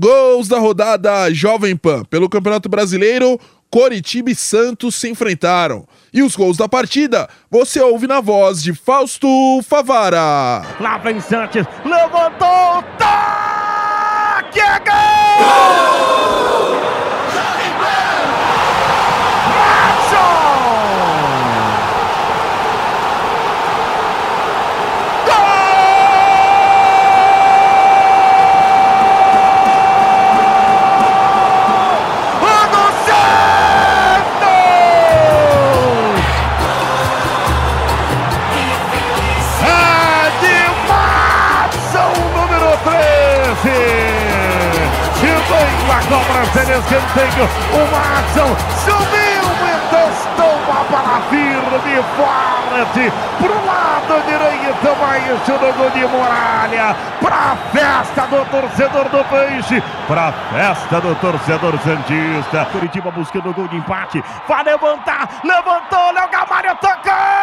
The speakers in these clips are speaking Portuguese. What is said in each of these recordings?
Gols da rodada Jovem Pan. Pelo Campeonato Brasileiro, Coritiba e Santos se enfrentaram. E os gols da partida você ouve na voz de Fausto Favara. Lá vem Santos, levantou, toque, cobrança de escanteio. O Matson subiu e testou a bola firme, forte, pro lado direito, do gol de Muralha. Pra festa do torcedor do Peixe, pra festa do torcedor Santista. Curitiba buscando o gol de empate, vai levantar, levantou, Léo Gamalho tocou,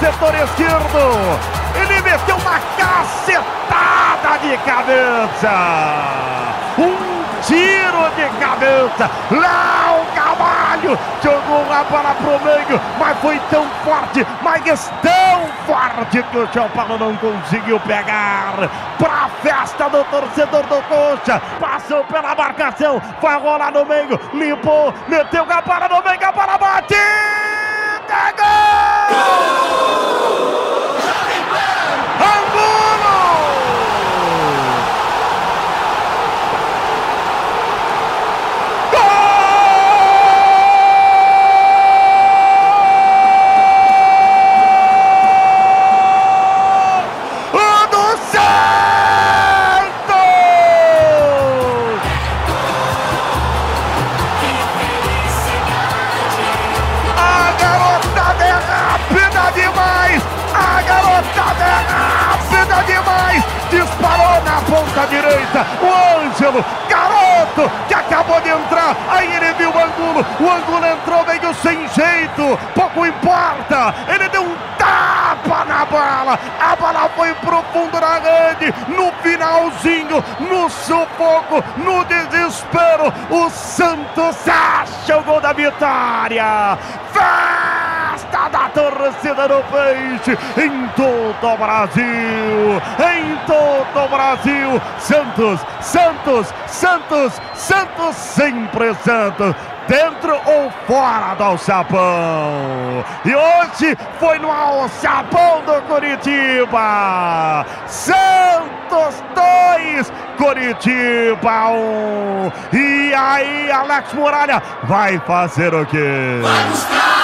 setor esquerdo. Ele meteu uma cacetada de cabeça. Um tiro de cabeça. Lá o Cavalho jogou a bola pro meio, mas foi tão forte, mas tão forte que o São Paulo não conseguiu pegar. Pra festa do torcedor do Coxa. Passou pela marcação, vai rolar no meio, limpou, meteu a bola no meio, a bola bate. Direita, o Ângelo, garoto, que acabou de entrar, aí ele viu o ângulo, o ângulo entrou meio sem jeito, pouco importa, ele deu um tapa na bola, a bola foi pro fundo da rede, no finalzinho, no sufoco, no desespero, o Santos acha o gol da vitória, torcida do Peixe em todo o Brasil, em todo o Brasil. Santos, Santos, Santos, Santos sempre Santos dentro ou fora do alçapão. E hoje foi no alçapão do Curitiba. Santos 2, Curitiba 1. Um. E aí, Alex Muralha vai fazer o quê? Vai buscar!